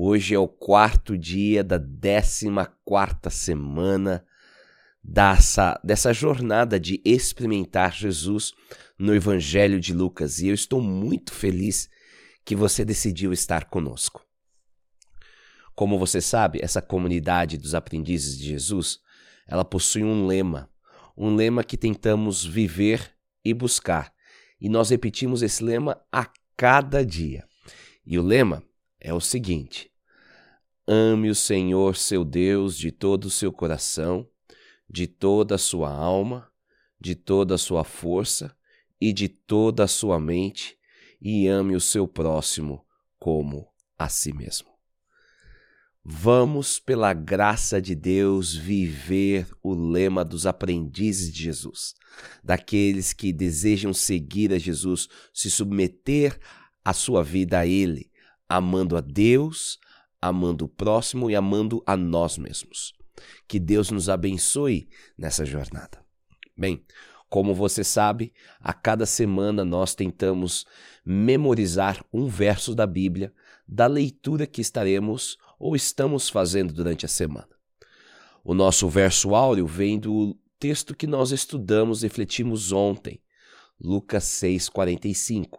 Hoje é o quarto dia da décima quarta semana dessa, dessa jornada de experimentar Jesus no Evangelho de Lucas e eu estou muito feliz que você decidiu estar conosco. Como você sabe, essa comunidade dos aprendizes de Jesus, ela possui um lema, um lema que tentamos viver e buscar. E nós repetimos esse lema a cada dia. E o lema é o seguinte: Ame o Senhor seu Deus de todo o seu coração, de toda a sua alma, de toda a sua força e de toda a sua mente, e ame o seu próximo como a si mesmo. Vamos, pela graça de Deus, viver o lema dos aprendizes de Jesus, daqueles que desejam seguir a Jesus, se submeter a sua vida a Ele, amando a Deus, amando o próximo e amando a nós mesmos. Que Deus nos abençoe nessa jornada. Bem, como você sabe, a cada semana nós tentamos memorizar um verso da Bíblia da leitura que estaremos ou estamos fazendo durante a semana. O nosso verso áureo vem do texto que nós estudamos e refletimos ontem, Lucas 6,45.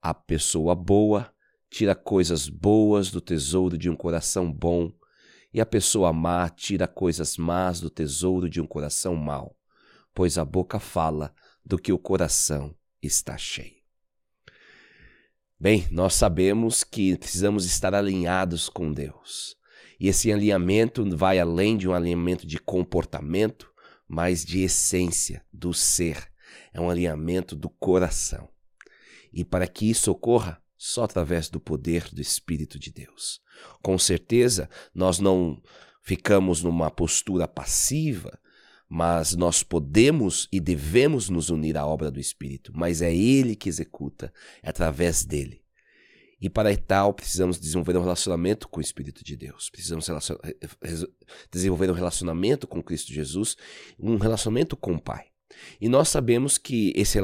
A pessoa boa tira coisas boas do tesouro de um coração bom, e a pessoa má tira coisas más do tesouro de um coração mau, pois a boca fala do que o coração está cheio. Bem, nós sabemos que precisamos estar alinhados com Deus. E esse alinhamento vai além de um alinhamento de comportamento, mas de essência, do ser. É um alinhamento do coração. E para que isso ocorra, só através do poder do Espírito de Deus. Com certeza, nós não ficamos numa postura passiva, mas nós podemos e devemos nos unir à obra do Espírito, mas é Ele que executa, é através dele. E para tal, precisamos desenvolver um relacionamento com o Espírito de Deus. Precisamos desenvolver um relacionamento com Cristo Jesus, um relacionamento com o Pai. E nós sabemos que esse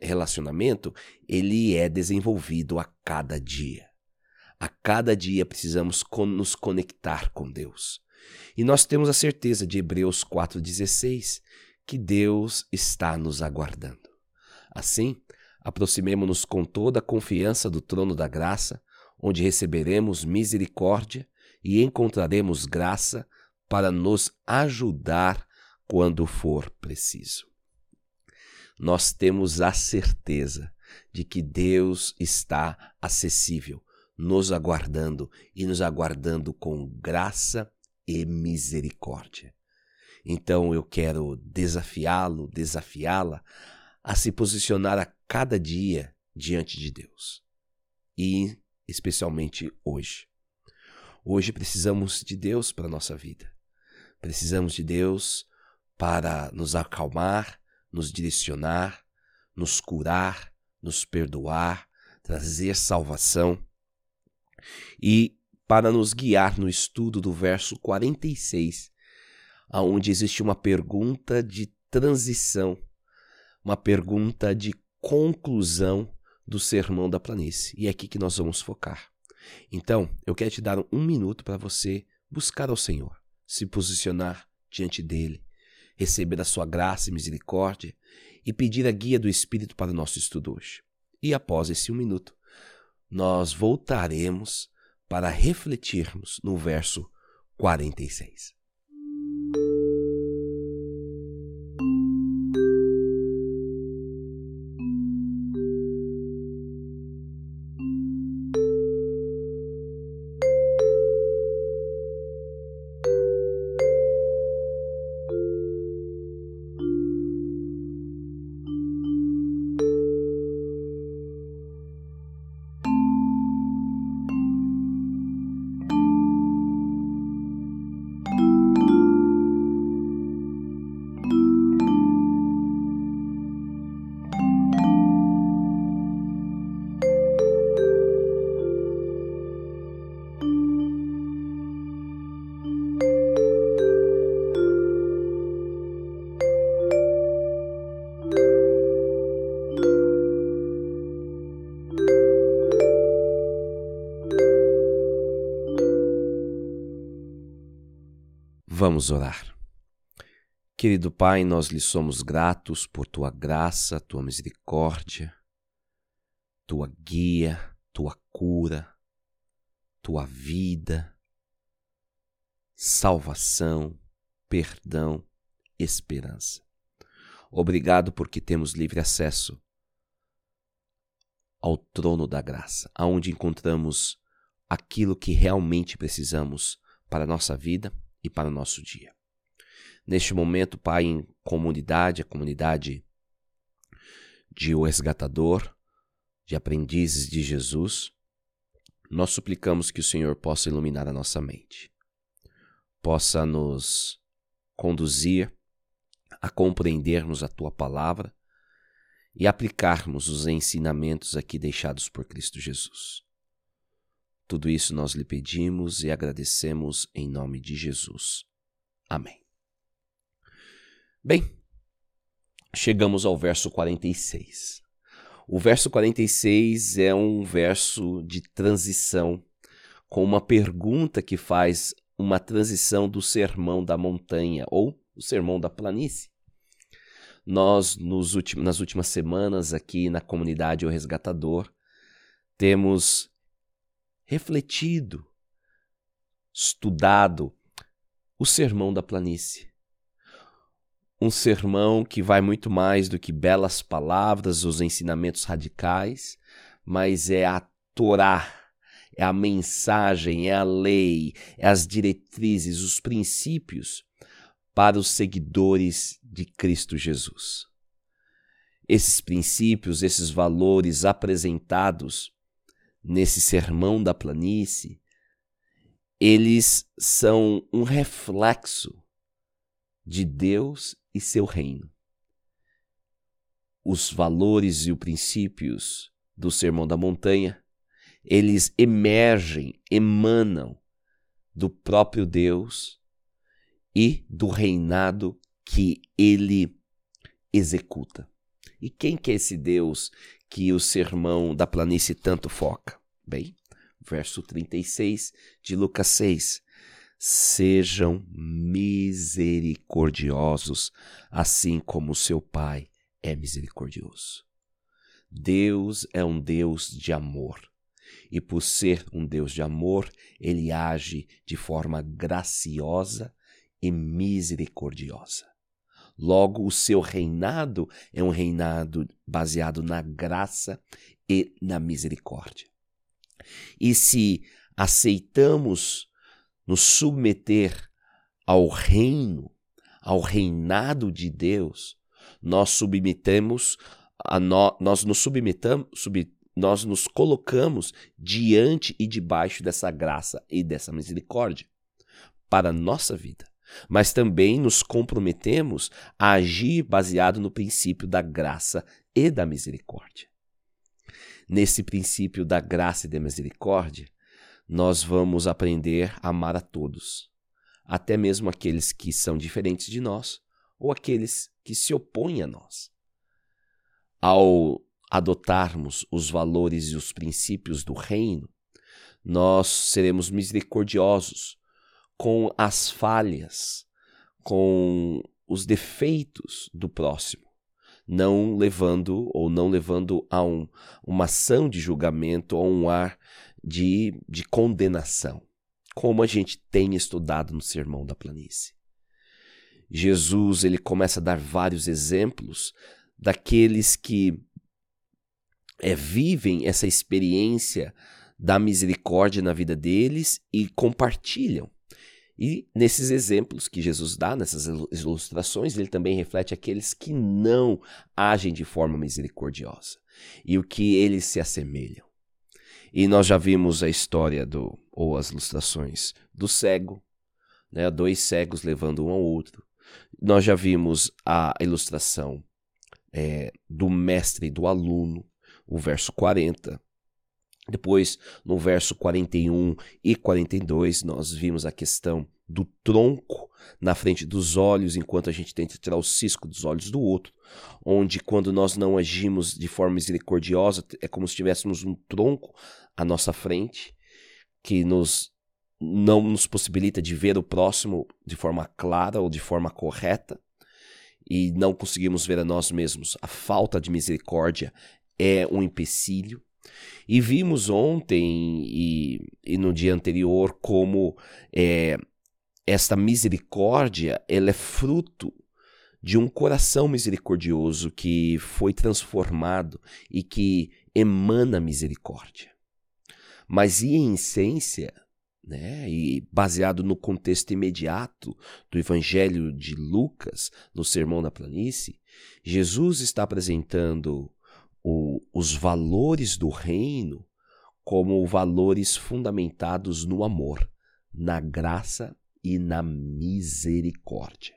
relacionamento, ele é desenvolvido a cada dia. A cada dia precisamos nos conectar com Deus. E nós temos a certeza de Hebreus 4,16 que Deus está nos aguardando. Assim, aproximemo-nos com toda a confiança do trono da graça, onde receberemos misericórdia e encontraremos graça para nos ajudar quando for preciso. Nós temos a certeza de que Deus está acessível, nos aguardando e nos aguardando com graça e misericórdia. Então eu quero desafiá-lo, desafiá-la a se posicionar a cada dia diante de Deus. E especialmente hoje. Hoje precisamos de Deus para a nossa vida. Precisamos de Deus para nos acalmar, nos direcionar, nos curar, nos perdoar, trazer salvação. E para nos guiar no estudo do verso 46, aonde existe uma pergunta de transição, uma pergunta de conclusão do sermão da planície. E é aqui que nós vamos focar. Então, eu quero te dar um minuto para você buscar ao Senhor, se posicionar diante dele, receber a sua graça e misericórdia e pedir a guia do Espírito para o nosso estudo hoje. E após esse um minuto, nós voltaremos para refletirmos no verso 46. Vamos orar. Querido Pai, nós lhe somos gratos por tua graça, tua misericórdia, tua guia, tua cura, tua vida, salvação, perdão, esperança. Obrigado porque temos livre acesso ao trono da graça, aonde encontramos aquilo que realmente precisamos para a nossa vida e para o nosso dia. Neste momento, Pai, em comunidade, a comunidade de O Resgatador, de aprendizes de Jesus, nós suplicamos que o Senhor possa iluminar a nossa mente, possa nos conduzir a compreendermos a tua palavra e aplicarmos os ensinamentos aqui deixados por Cristo Jesus. Tudo isso nós lhe pedimos e agradecemos em nome de Jesus. Amém. Bem, chegamos ao verso 46. O verso 46 é um verso de transição, com uma pergunta que faz uma transição do sermão da montanha ou o sermão da planície. Nós, nos últimos, nas últimas semanas, aqui na comunidade O Resgatador, temos refletido, estudado o sermão da planície um sermão que vai muito mais do que belas palavras, os ensinamentos radicais, mas é a Torá, é a mensagem, é a lei, é as diretrizes, os princípios para os seguidores de Cristo Jesus. Esses princípios, esses valores apresentados nesse sermão da planície, eles são um reflexo de Deus e seu reino. Os valores e os princípios do Sermão da Montanha, eles emergem, emanam do próprio Deus e do reinado que ele executa. E quem que é esse Deus que o sermão da planície tanto foca? Bem, verso 36 de Lucas 6 sejam misericordiosos, assim como seu Pai é misericordioso. Deus é um Deus de amor. E por ser um Deus de amor, ele age de forma graciosa e misericordiosa. Logo, o seu reinado é um reinado baseado na graça e na misericórdia. E se aceitamos nos submeter ao reino, ao reinado de Deus, nós submetemos no, nós nos submetamos, sub, nós nos colocamos diante e debaixo dessa graça e dessa misericórdia para a nossa vida. Mas também nos comprometemos a agir baseado no princípio da graça e da misericórdia. Nesse princípio da graça e da misericórdia, nós vamos aprender a amar a todos, até mesmo aqueles que são diferentes de nós ou aqueles que se opõem a nós. Ao adotarmos os valores e os princípios do reino, nós seremos misericordiosos com as falhas, com os defeitos do próximo, não levando ou não levando a um, uma ação de julgamento ou um ar de, de condenação, como a gente tem estudado no Sermão da Planície. Jesus ele começa a dar vários exemplos daqueles que é, vivem essa experiência da misericórdia na vida deles e compartilham. E nesses exemplos que Jesus dá, nessas ilustrações, ele também reflete aqueles que não agem de forma misericordiosa e o que eles se assemelham. E nós já vimos a história do ou as ilustrações do cego, né, dois cegos levando um ao outro. Nós já vimos a ilustração é, do mestre e do aluno, o verso 40. Depois, no verso 41 e 42, nós vimos a questão do tronco na frente dos olhos, enquanto a gente tenta tirar o cisco dos olhos do outro, onde quando nós não agimos de forma misericordiosa, é como se tivéssemos um tronco à nossa frente que nos não nos possibilita de ver o próximo de forma clara ou de forma correta e não conseguimos ver a nós mesmos. A falta de misericórdia é um empecilho. E vimos ontem e, e no dia anterior como é, esta misericórdia ela é fruto de um coração misericordioso que foi transformado e que emana misericórdia. Mas e em essência, né, e baseado no contexto imediato do Evangelho de Lucas, no Sermão da Planície, Jesus está apresentando o, os valores do reino como valores fundamentados no amor, na graça e na misericórdia.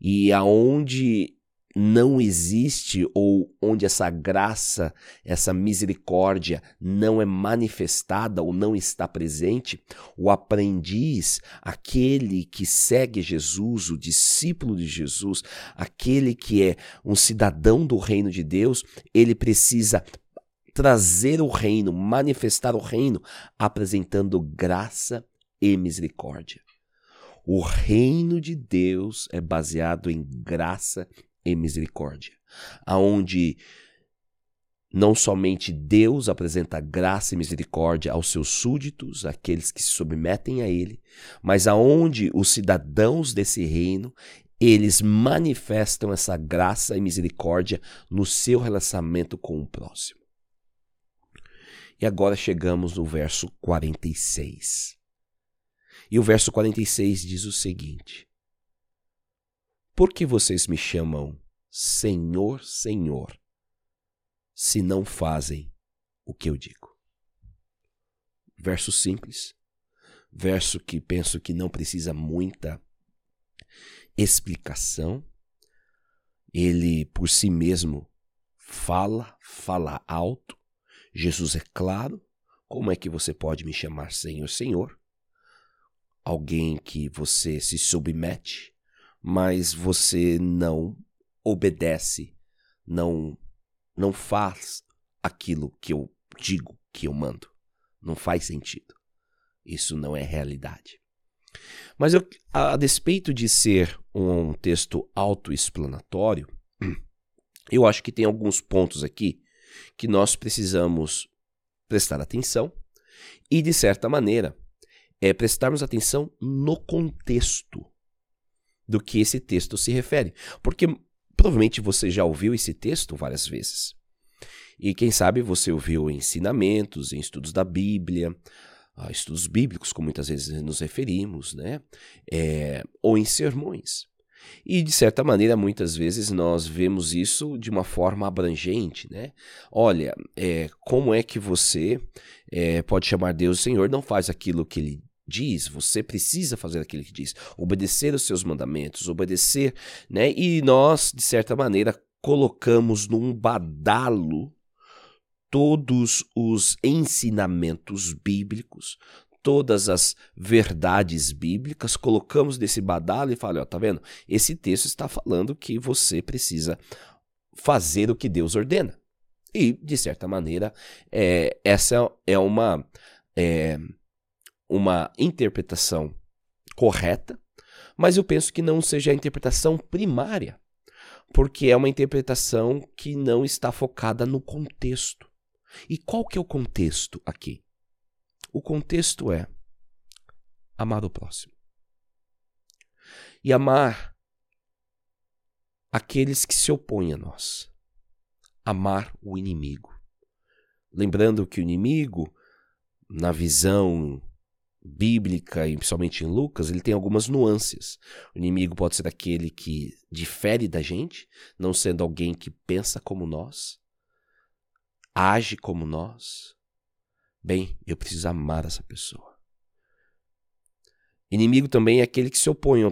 E aonde não existe ou onde essa graça, essa misericórdia não é manifestada ou não está presente, o aprendiz, aquele que segue Jesus, o discípulo de Jesus, aquele que é um cidadão do reino de Deus, ele precisa trazer o reino, manifestar o reino, apresentando graça e misericórdia. O reino de Deus é baseado em graça e misericórdia, aonde não somente Deus apresenta graça e misericórdia aos seus súditos, aqueles que se submetem a ele, mas aonde os cidadãos desse reino, eles manifestam essa graça e misericórdia no seu relacionamento com o próximo. E agora chegamos no verso 46. E o verso 46 diz o seguinte: Por que vocês me chamam Senhor, Senhor, se não fazem o que eu digo? Verso simples, verso que penso que não precisa muita explicação. Ele por si mesmo fala, fala alto. Jesus é claro. Como é que você pode me chamar Senhor, Senhor? alguém que você se submete, mas você não obedece, não não faz aquilo que eu digo que eu mando. Não faz sentido. Isso não é realidade. Mas eu, a, a despeito de ser um texto autoexplanatório, eu acho que tem alguns pontos aqui que nós precisamos prestar atenção e, de certa maneira, é prestarmos atenção no contexto do que esse texto se refere. Porque provavelmente você já ouviu esse texto várias vezes. E quem sabe você ouviu ensinamentos, em estudos da Bíblia, ah, estudos bíblicos, como muitas vezes nos referimos, né? É, ou em sermões. E de certa maneira, muitas vezes nós vemos isso de uma forma abrangente, né? Olha, é, como é que você é, pode chamar Deus Senhor? Não faz aquilo que Ele diz, você precisa fazer aquilo que diz, obedecer os seus mandamentos, obedecer, né? E nós, de certa maneira, colocamos num badalo todos os ensinamentos bíblicos, todas as verdades bíblicas, colocamos nesse badalo e falamos, ó, tá vendo? Esse texto está falando que você precisa fazer o que Deus ordena. E, de certa maneira, é, essa é uma é, uma interpretação correta, mas eu penso que não seja a interpretação primária, porque é uma interpretação que não está focada no contexto. E qual que é o contexto aqui? O contexto é amar o próximo. E amar aqueles que se opõem a nós. Amar o inimigo. Lembrando que o inimigo, na visão bíblica e principalmente em Lucas, ele tem algumas nuances. O inimigo pode ser aquele que difere da gente, não sendo alguém que pensa como nós, age como nós. Bem, eu preciso amar essa pessoa. Inimigo também é aquele que se opõe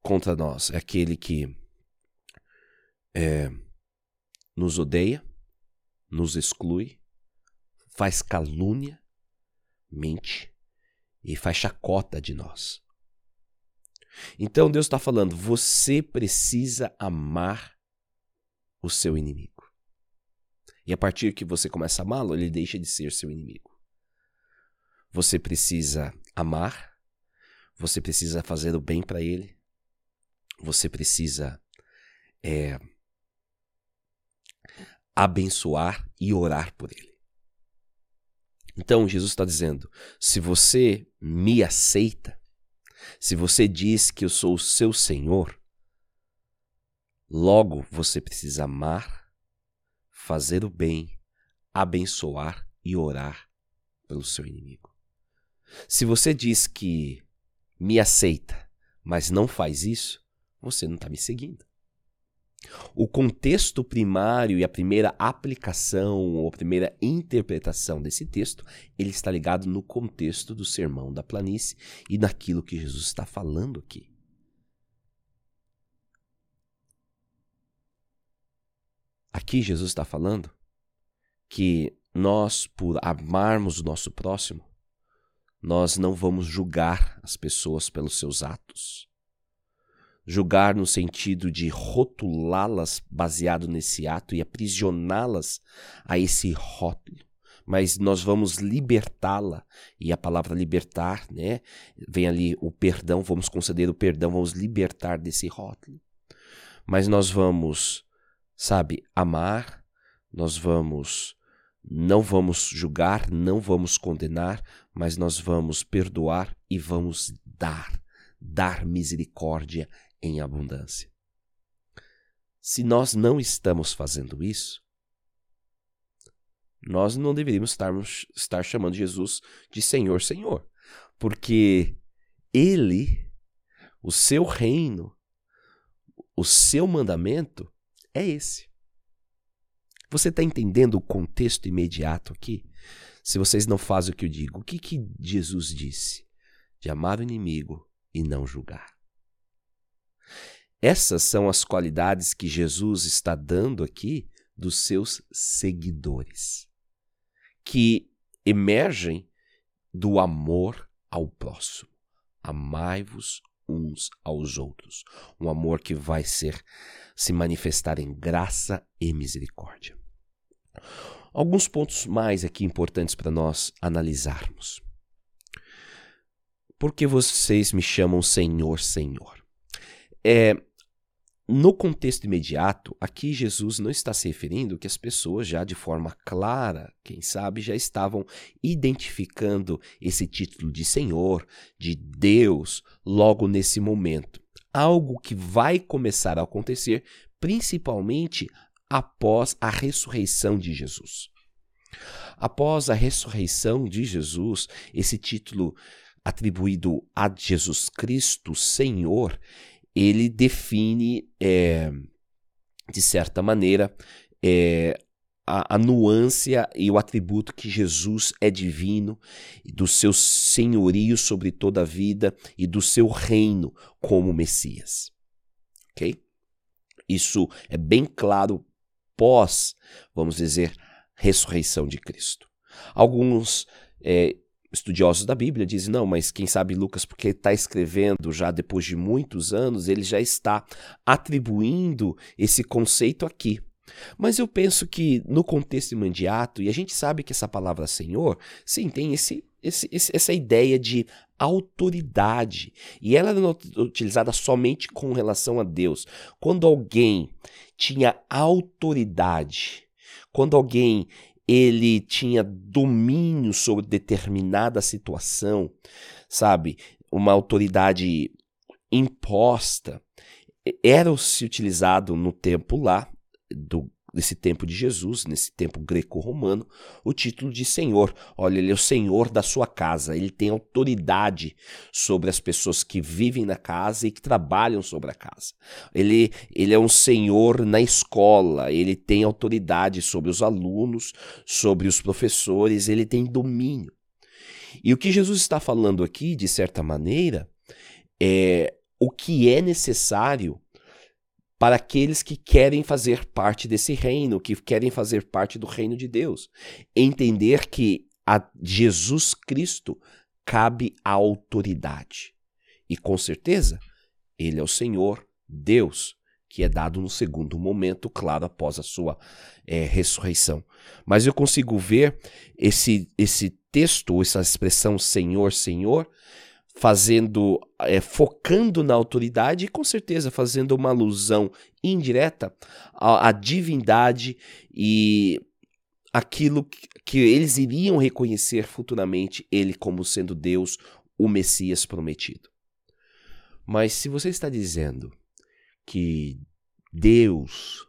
contra nós, é aquele que é, nos odeia, nos exclui, faz calúnia, mente e faz chacota de nós. Então Deus está falando: você precisa amar o seu inimigo. E a partir que você começa a amá-lo, ele deixa de ser seu inimigo. Você precisa amar, você precisa fazer o bem para ele, você precisa é, abençoar e orar por ele. Então Jesus está dizendo: se você me aceita, se você diz que eu sou o seu Senhor, logo você precisa amar, fazer o bem, abençoar e orar pelo seu inimigo. Se você diz que me aceita, mas não faz isso, você não está me seguindo. O contexto primário e a primeira aplicação ou a primeira interpretação desse texto, ele está ligado no contexto do sermão da planície e naquilo que Jesus está falando aqui. Aqui Jesus está falando que nós, por amarmos o nosso próximo, nós não vamos julgar as pessoas pelos seus atos julgar no sentido de rotulá-las baseado nesse ato e aprisioná-las a esse rótulo. Mas nós vamos libertá-la, e a palavra libertar, né? Vem ali o perdão, vamos conceder o perdão, vamos libertar desse rótulo. Mas nós vamos, sabe, amar, nós vamos, não vamos julgar, não vamos condenar, mas nós vamos perdoar e vamos dar, dar misericórdia em abundância. Se nós não estamos fazendo isso, nós não deveríamos estarmos, estar chamando Jesus de Senhor, Senhor, porque Ele, o seu reino, o seu mandamento é esse. Você está entendendo o contexto imediato aqui? Se vocês não fazem o que eu digo, o que, que Jesus disse? De amar o inimigo e não julgar. Essas são as qualidades que Jesus está dando aqui dos seus seguidores, que emergem do amor ao próximo. Amai-vos uns aos outros. Um amor que vai ser se manifestar em graça e misericórdia. Alguns pontos mais aqui importantes para nós analisarmos. Por que vocês me chamam Senhor, Senhor? É, no contexto imediato, aqui Jesus não está se referindo que as pessoas já de forma clara, quem sabe, já estavam identificando esse título de Senhor, de Deus, logo nesse momento. Algo que vai começar a acontecer principalmente após a ressurreição de Jesus. Após a ressurreição de Jesus, esse título atribuído a Jesus Cristo, Senhor, ele define, é, de certa maneira, é, a, a nuance e o atributo que Jesus é divino, do seu senhorio sobre toda a vida e do seu reino como Messias. Ok? Isso é bem claro pós, vamos dizer, ressurreição de Cristo. Alguns é, estudiosos da Bíblia dizem, não, mas quem sabe Lucas, porque está escrevendo já depois de muitos anos, ele já está atribuindo esse conceito aqui. Mas eu penso que no contexto imediato, e a gente sabe que essa palavra Senhor, sim, tem esse, esse, essa ideia de autoridade. E ela não é utilizada somente com relação a Deus. Quando alguém tinha autoridade, quando alguém ele tinha domínio sobre determinada situação, sabe? Uma autoridade imposta. Era-se utilizado no tempo lá, do nesse tempo de Jesus, nesse tempo greco-romano, o título de Senhor. Olha, ele é o Senhor da sua casa, ele tem autoridade sobre as pessoas que vivem na casa e que trabalham sobre a casa. Ele, ele é um Senhor na escola, ele tem autoridade sobre os alunos, sobre os professores, ele tem domínio. E o que Jesus está falando aqui, de certa maneira, é o que é necessário para aqueles que querem fazer parte desse reino, que querem fazer parte do reino de Deus. Entender que a Jesus Cristo cabe a autoridade. E com certeza, ele é o Senhor, Deus, que é dado no segundo momento, claro, após a sua é, ressurreição. Mas eu consigo ver esse, esse texto, essa expressão Senhor, Senhor, fazendo, é, focando na autoridade e com certeza fazendo uma alusão indireta à, à divindade e aquilo que, que eles iriam reconhecer futuramente ele como sendo Deus, o Messias prometido. Mas se você está dizendo que Deus,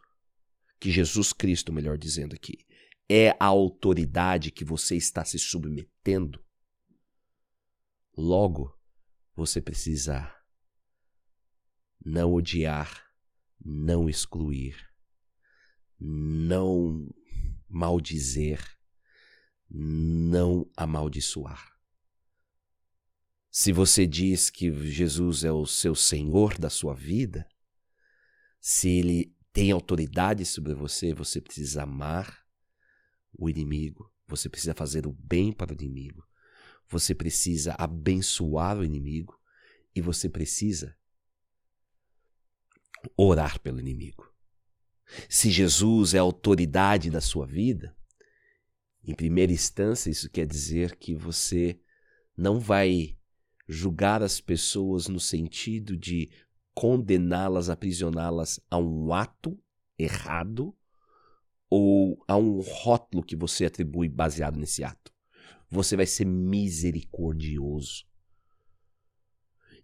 que Jesus Cristo, melhor dizendo aqui, é a autoridade que você está se submetendo, logo você precisa não odiar, não excluir, não maldizer, não amaldiçoar. Se você diz que Jesus é o seu Senhor da sua vida, se ele tem autoridade sobre você, você precisa amar o inimigo, você precisa fazer o bem para o inimigo, você precisa abençoar o inimigo e você precisa orar pelo inimigo. Se Jesus é a autoridade da sua vida, em primeira instância, isso quer dizer que você não vai julgar as pessoas no sentido de condená-las, aprisioná-las a um ato errado ou a um rótulo que você atribui baseado nesse ato. Você vai ser misericordioso.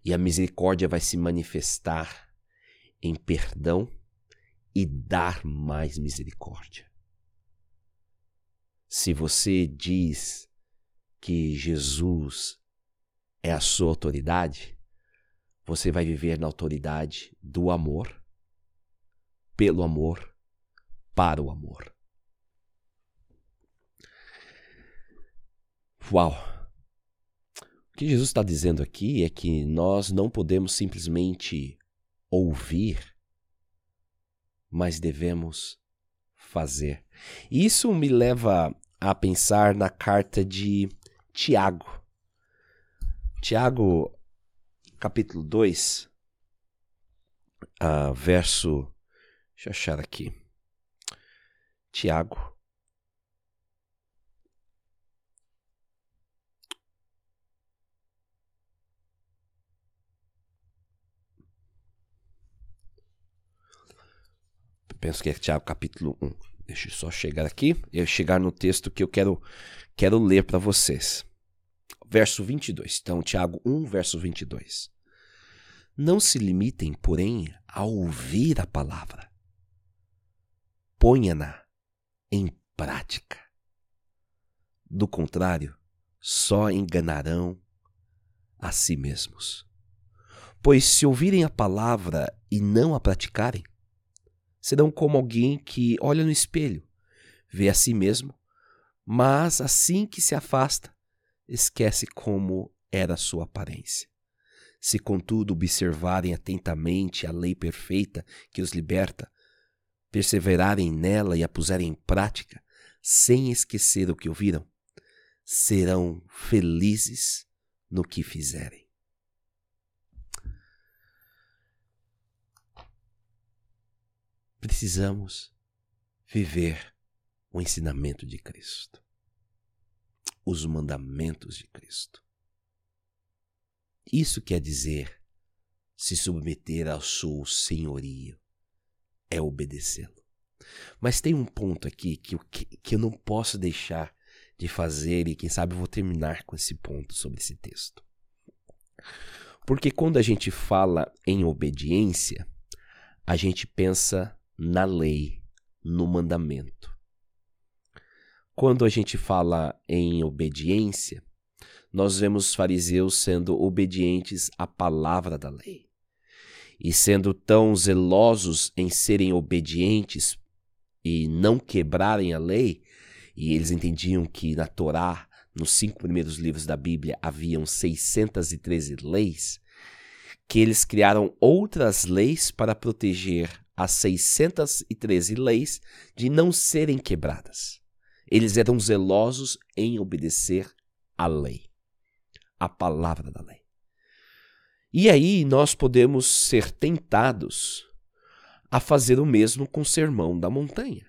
E a misericórdia vai se manifestar em perdão e dar mais misericórdia. Se você diz que Jesus é a sua autoridade, você vai viver na autoridade do amor, pelo amor, para o amor. Uau! O que Jesus está dizendo aqui é que nós não podemos simplesmente ouvir mas devemos fazer. Isso me leva a pensar na carta de Tiago. Tiago, capítulo 2, uh, ah, verso. Deixa eu achar aqui. Tiago. Penso que é Tiago capítulo 1. Deixa eu só chegar aqui e chegar no texto que eu quero, quero ler para vocês. Verso 22. Então, Tiago 1, verso 22. Não se limitem, porém, a ouvir a palavra. Ponha-na em prática. Do contrário, só enganarão a si mesmos. Pois se ouvirem a palavra e não a praticarem, serão como alguém que olha no espelho, vê a si mesmo, mas assim que se afasta, esquece como era sua aparência. Se, contudo, observarem atentamente a lei perfeita que os liberta, perseverarem nela e a puserem em prática, sem esquecer o que ouviram, serão felizes no que fizerem. Precisamos viver o ensinamento de Cristo, os mandamentos de Cristo. Isso quer dizer se submeter ao seu senhorio, é obedecê-lo. Mas tem um ponto aqui que, que, que eu não posso deixar de fazer, e quem sabe eu vou terminar com esse ponto sobre esse texto. Porque quando a gente fala em obediência, a gente pensa na lei, no mandamento. Quando a gente fala em obediência, nós vemos os fariseus sendo obedientes à palavra da lei. E sendo tão zelosos em serem obedientes e não quebrarem a lei, e eles entendiam que na Torá, nos cinco primeiros livros da Bíblia, haviam 613 leis, que eles criaram outras leis para proteger as 613 leis de não serem quebradas. Eles eram zelosos em obedecer à lei, à palavra da lei. E aí nós podemos ser tentados a fazer o mesmo com o sermão da montanha.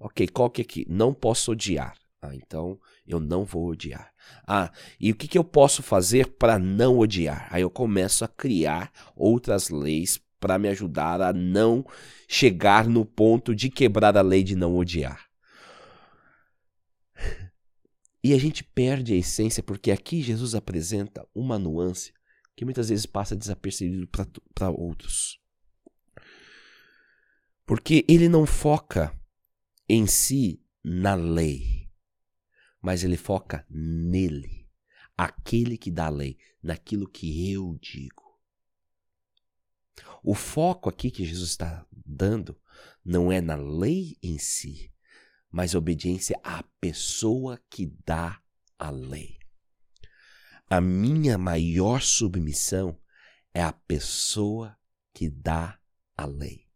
Ok, qual que é aqui? Não posso odiar. Ah, então Eu não vou odiar. Ah, e o que, que eu posso fazer para não odiar? Aí eu começo a criar outras leis para me ajudar a não chegar no ponto de quebrar a lei de não odiar. E a gente perde a essência porque aqui Jesus apresenta uma nuance que muitas vezes passa desapercebido para outros. Porque ele não foca em si na lei, mas ele foca nele, aquele que dá a lei, naquilo que eu digo. O foco aqui que Jesus está dando não é na lei em si, mas obediência à pessoa que dá a lei. A minha maior submissão é a pessoa que dá a lei.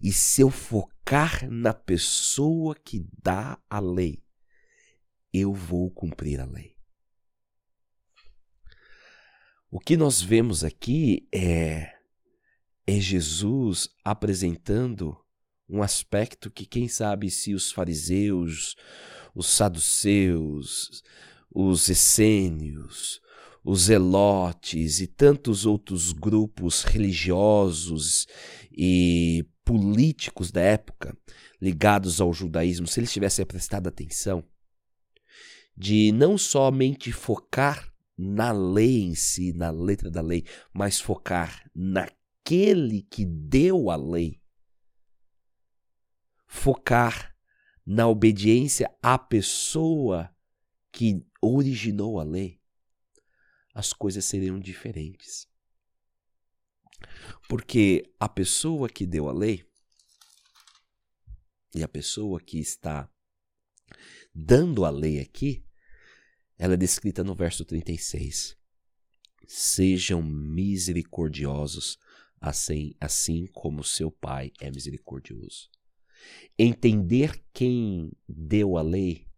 E se eu focar na pessoa que dá a lei, eu vou cumprir a lei. O que nós vemos aqui é é Jesus apresentando um aspecto que, quem sabe, se os fariseus, os saduceus, os essênios, os zelotes e tantos outros grupos religiosos e políticos da época ligados ao judaísmo, se eles tivessem prestado atenção, de não somente focar na lei em si, na letra da lei, mas focar naquele que deu a lei focar na obediência à pessoa que originou a lei, as coisas seriam diferentes. Porque a pessoa que deu a lei e a pessoa que está dando a lei aqui, ela é descrita no verso 36. Sejam misericordiosos, assim, assim como seu Pai é misericordioso. Entender quem deu a lei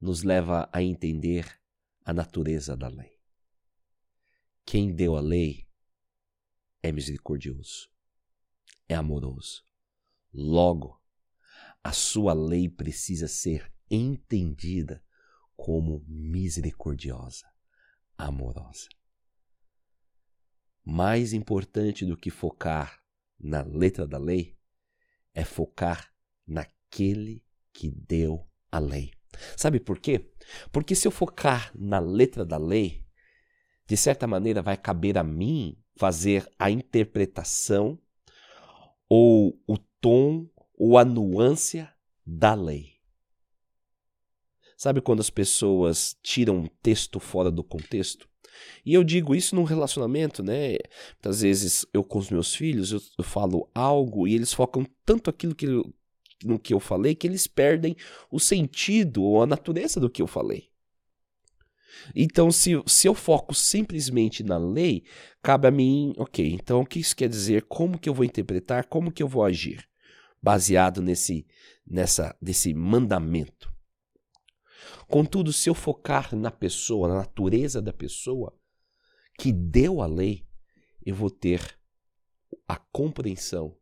nos leva a entender a natureza da lei. Quem deu a lei é misericordioso, é amoroso. Logo, a sua lei precisa ser entendida como misericordiosa, amorosa. Mais importante do que focar na letra da lei é focar naquele que deu a lei. Sabe por quê? Porque se eu focar na letra da lei, de certa maneira vai caber a mim fazer a interpretação ou o tom ou a nuance da lei. Sabe quando as pessoas tiram um texto fora do contexto? E eu digo isso num relacionamento, né? Muitas vezes eu com os meus filhos, eu, eu falo algo e eles focam tanto aquilo que eu, no que eu falei que eles perdem o sentido ou a natureza do que eu falei. Então, se, se eu foco simplesmente na lei, cabe a mim, ok, então o que isso quer dizer? Como que eu vou interpretar? Como que eu vou agir? Baseado nesse, nessa, nesse mandamento. Contudo, se eu focar na pessoa, na natureza da pessoa que deu a lei, eu vou ter a compreensão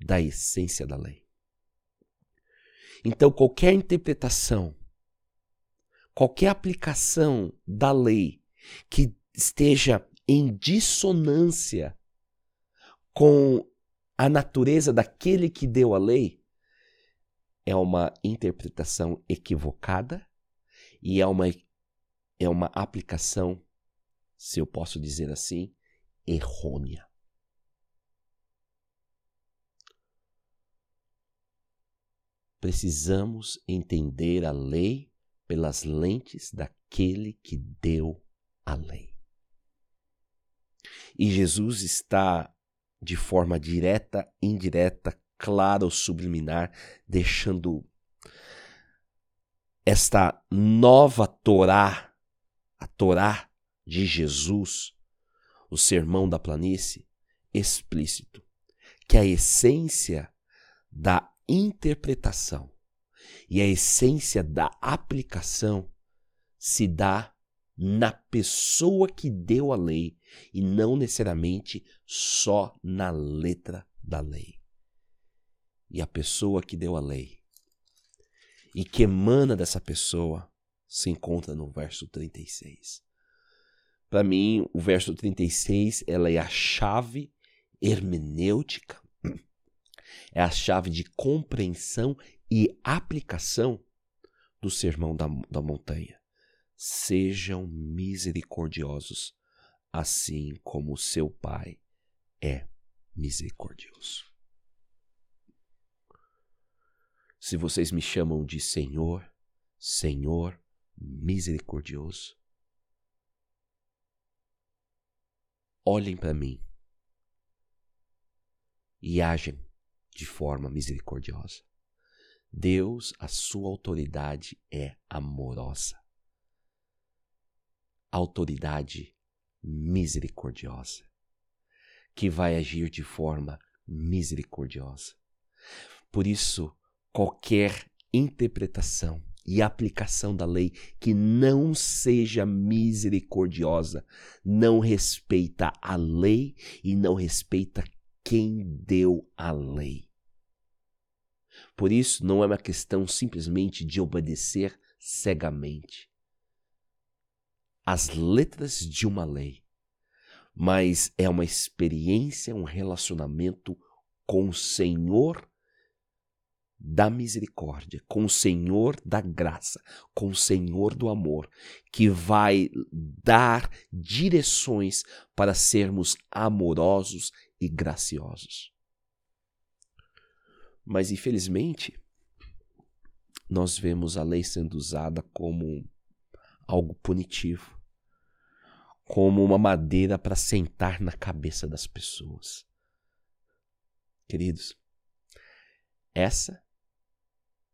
da essência da lei. Então, qualquer interpretação, qualquer aplicação da lei que esteja em dissonância com a natureza daquele que deu a lei é uma interpretação equivocada e é uma, é uma aplicação, se eu posso dizer assim, errônea. precisamos entender a lei pelas lentes daquele que deu a lei. E Jesus está de forma direta, indireta, clara ou subliminar, deixando esta nova Torá, a Torá de Jesus, o sermão da planície, explícito, que a essência da interpretação e a essência da aplicação se dá na pessoa que deu a lei e não necessariamente só na letra da lei. E a pessoa que deu a lei e que emana dessa pessoa se encontra no verso 36. Para mim, o verso 36 ela é a chave hermenêutica, é a chave de compreensão e aplicação do sermão da, da montanha. Sejam misericordiosos, assim como o seu Pai é misericordioso. Se vocês me chamam de Senhor, Senhor misericordioso, olhem para mim e agem de forma misericordiosa. Deus, a sua autoridade é amorosa. Autoridade misericordiosa, que vai agir de forma misericordiosa. Por isso, qualquer interpretação e aplicação da lei que não seja misericordiosa não respeita a lei e não respeita quem deu a lei. Por isso, não é uma questão simplesmente de obedecer cegamente as letras de uma lei, mas é uma experiência, um relacionamento com o Senhor da misericórdia, com o Senhor da graça, com o Senhor do amor, que vai dar direções para sermos amorosos e graciosos. Mas infelizmente, nós vemos a lei sendo usada como algo punitivo, como uma madeira para sentar na cabeça das pessoas. Queridos, essa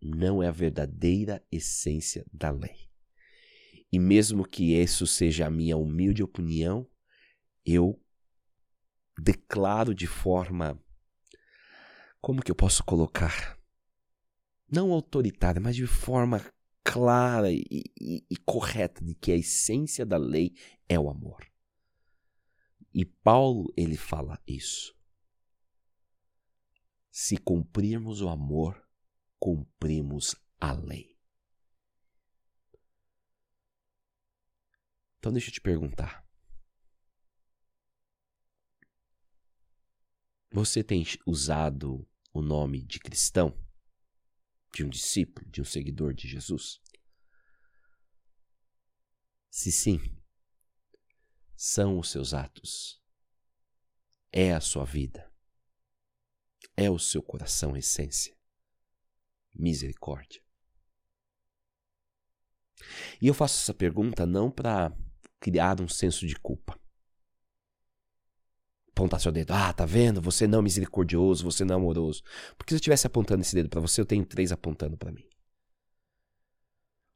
não é a verdadeira essência da lei. E mesmo que isso seja a minha humilde opinião, eu declaro de forma. Como que eu posso colocar? Não autoritária, mas de forma clara e, e, e correta de que a essência da lei é o amor. E Paulo, ele fala isso. Se cumprirmos o amor, cumprimos a lei. Então deixa eu te perguntar. Você tem usado o nome de cristão? De um discípulo, de um seguidor de Jesus? Se sim, são os seus atos, é a sua vida, é o seu coração essência misericórdia? E eu faço essa pergunta não para criar um senso de culpa. Apontar seu dedo. Ah, tá vendo? Você não é misericordioso, você não é amoroso. Porque se eu estivesse apontando esse dedo para você, eu tenho três apontando para mim.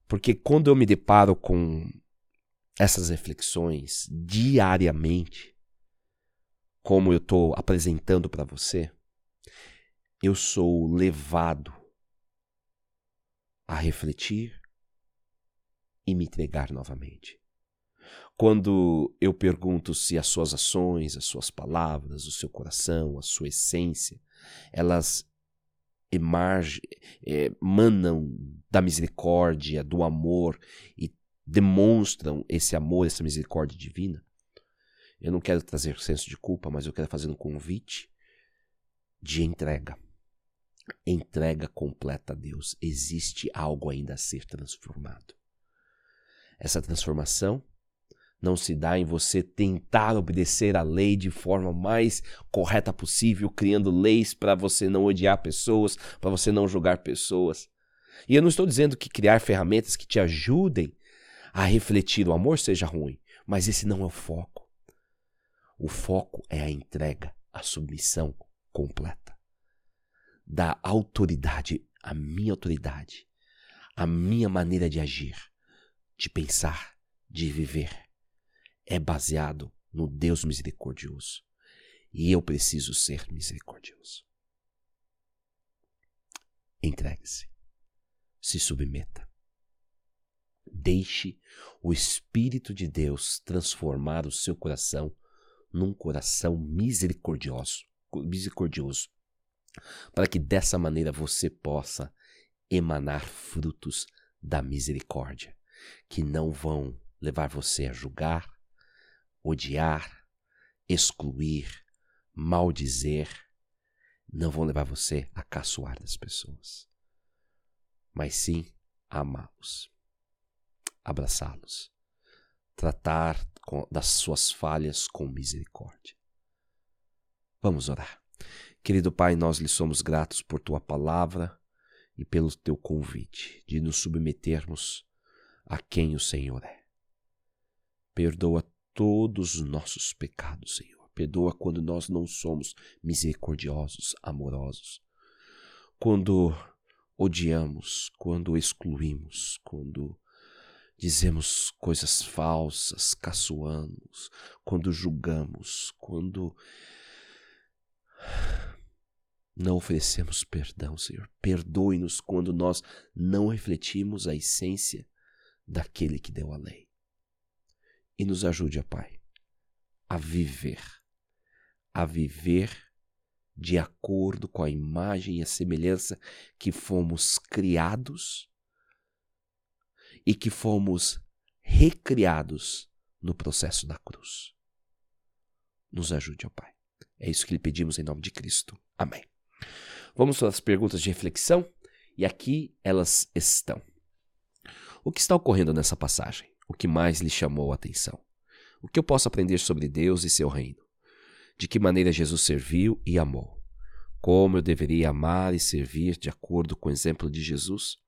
Porque quando eu me deparo com essas reflexões diariamente, como eu estou apresentando para você, eu sou levado a refletir e me entregar novamente. Quando eu pergunto se as suas ações, as suas palavras, o seu coração, a sua essência, elas emargem, emanam da misericórdia, do amor e demonstram esse amor, essa misericórdia divina, eu não quero trazer senso de culpa, mas eu quero fazer um convite de entrega entrega completa a Deus. Existe algo ainda a ser transformado. Essa transformação não se dá em você tentar obedecer a lei de forma mais correta possível, criando leis para você não odiar pessoas, para você não julgar pessoas. E eu não estou dizendo que criar ferramentas que te ajudem a refletir o amor seja ruim, mas esse não é o foco. O foco é a entrega, a submissão completa da autoridade, a minha autoridade, a minha maneira de agir, de pensar, de viver, é baseado no Deus misericordioso. E eu preciso ser misericordioso. Entregue-se. Se submeta. Deixe o Espírito de Deus transformar o seu coração num coração misericordioso, misericordioso, para que dessa maneira você possa emanar frutos da misericórdia, que não vão levar você a julgar, odiar, excluir, maldizer, não vão levar você a caçoar das pessoas, mas sim amá-los, abraçá-los, tratar das suas falhas com misericórdia. Vamos orar. Querido Pai, nós lhe somos gratos por tua palavra e pelo teu convite de nos submetermos a quem o Senhor é. Perdoa todos os nossos pecados, Senhor. Perdoa quando nós não somos misericordiosos, amorosos. Quando odiamos, quando excluímos, quando dizemos coisas falsas, caçoamos, quando julgamos, quando não oferecemos perdão, Senhor. Perdoe-nos quando nós não refletimos a essência daquele que deu a lei. E nos ajude, ó Pai, a viver, a viver de acordo com a imagem e a semelhança que fomos criados e que fomos recriados no processo da cruz. Nos ajude, ó Pai. É isso que lhe pedimos em nome de Cristo. Amém. Vamos as perguntas de reflexão e aqui elas estão. O que está ocorrendo nessa passagem? O que mais lhe chamou a atenção? O que eu posso aprender sobre Deus e seu reino? De que maneira Jesus serviu e amou? Como eu deveria amar e servir de acordo com o exemplo de Jesus?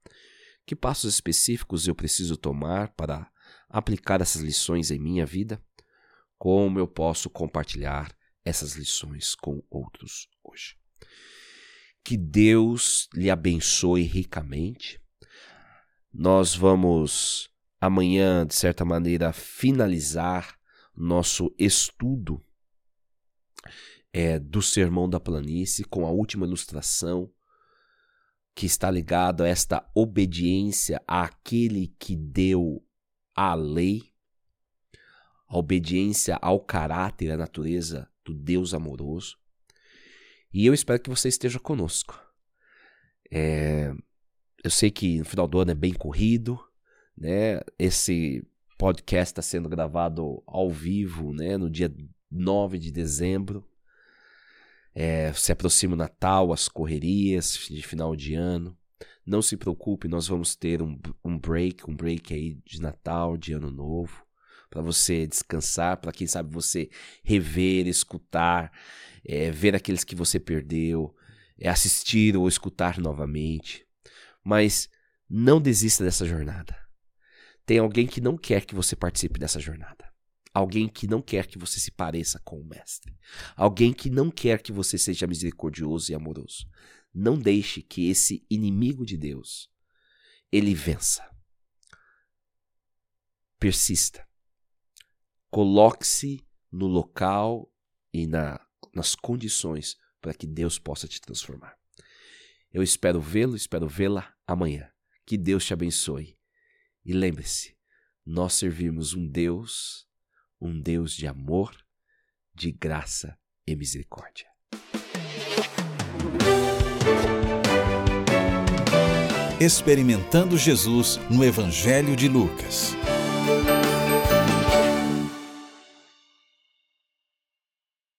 Que passos específicos eu preciso tomar para aplicar essas lições em minha vida? Como eu posso compartilhar essas lições com outros hoje? Que Deus lhe abençoe ricamente. Nós vamos amanhã, de certa maneira, finalizar nosso estudo é, do Sermão da Planície com a última ilustração que está ligado a esta obediência àquele que deu a lei, a obediência ao caráter, à natureza do Deus amoroso. E eu espero que você esteja conosco. É, eu sei que no final do ano é bem corrido, né? Esse podcast está sendo gravado ao vivo, né? No dia 9 de dezembro. É, se aproxima o Natal, as correrias de final de ano. Não se preocupe, nós vamos ter um, um break, um break aí de Natal, de Ano Novo, para você descansar, para quem sabe você rever, escutar é, ver aqueles que você perdeu, é assistir ou escutar novamente. Mas não desista dessa jornada. Tem alguém que não quer que você participe dessa jornada. Alguém que não quer que você se pareça com o Mestre. Alguém que não quer que você seja misericordioso e amoroso. Não deixe que esse inimigo de Deus ele vença. Persista. Coloque-se no local e na nas condições para que Deus possa te transformar. Eu espero vê-lo, espero vê-la amanhã. Que Deus te abençoe. E lembre-se, nós servimos um Deus, um Deus de amor, de graça e misericórdia. Experimentando Jesus no Evangelho de Lucas.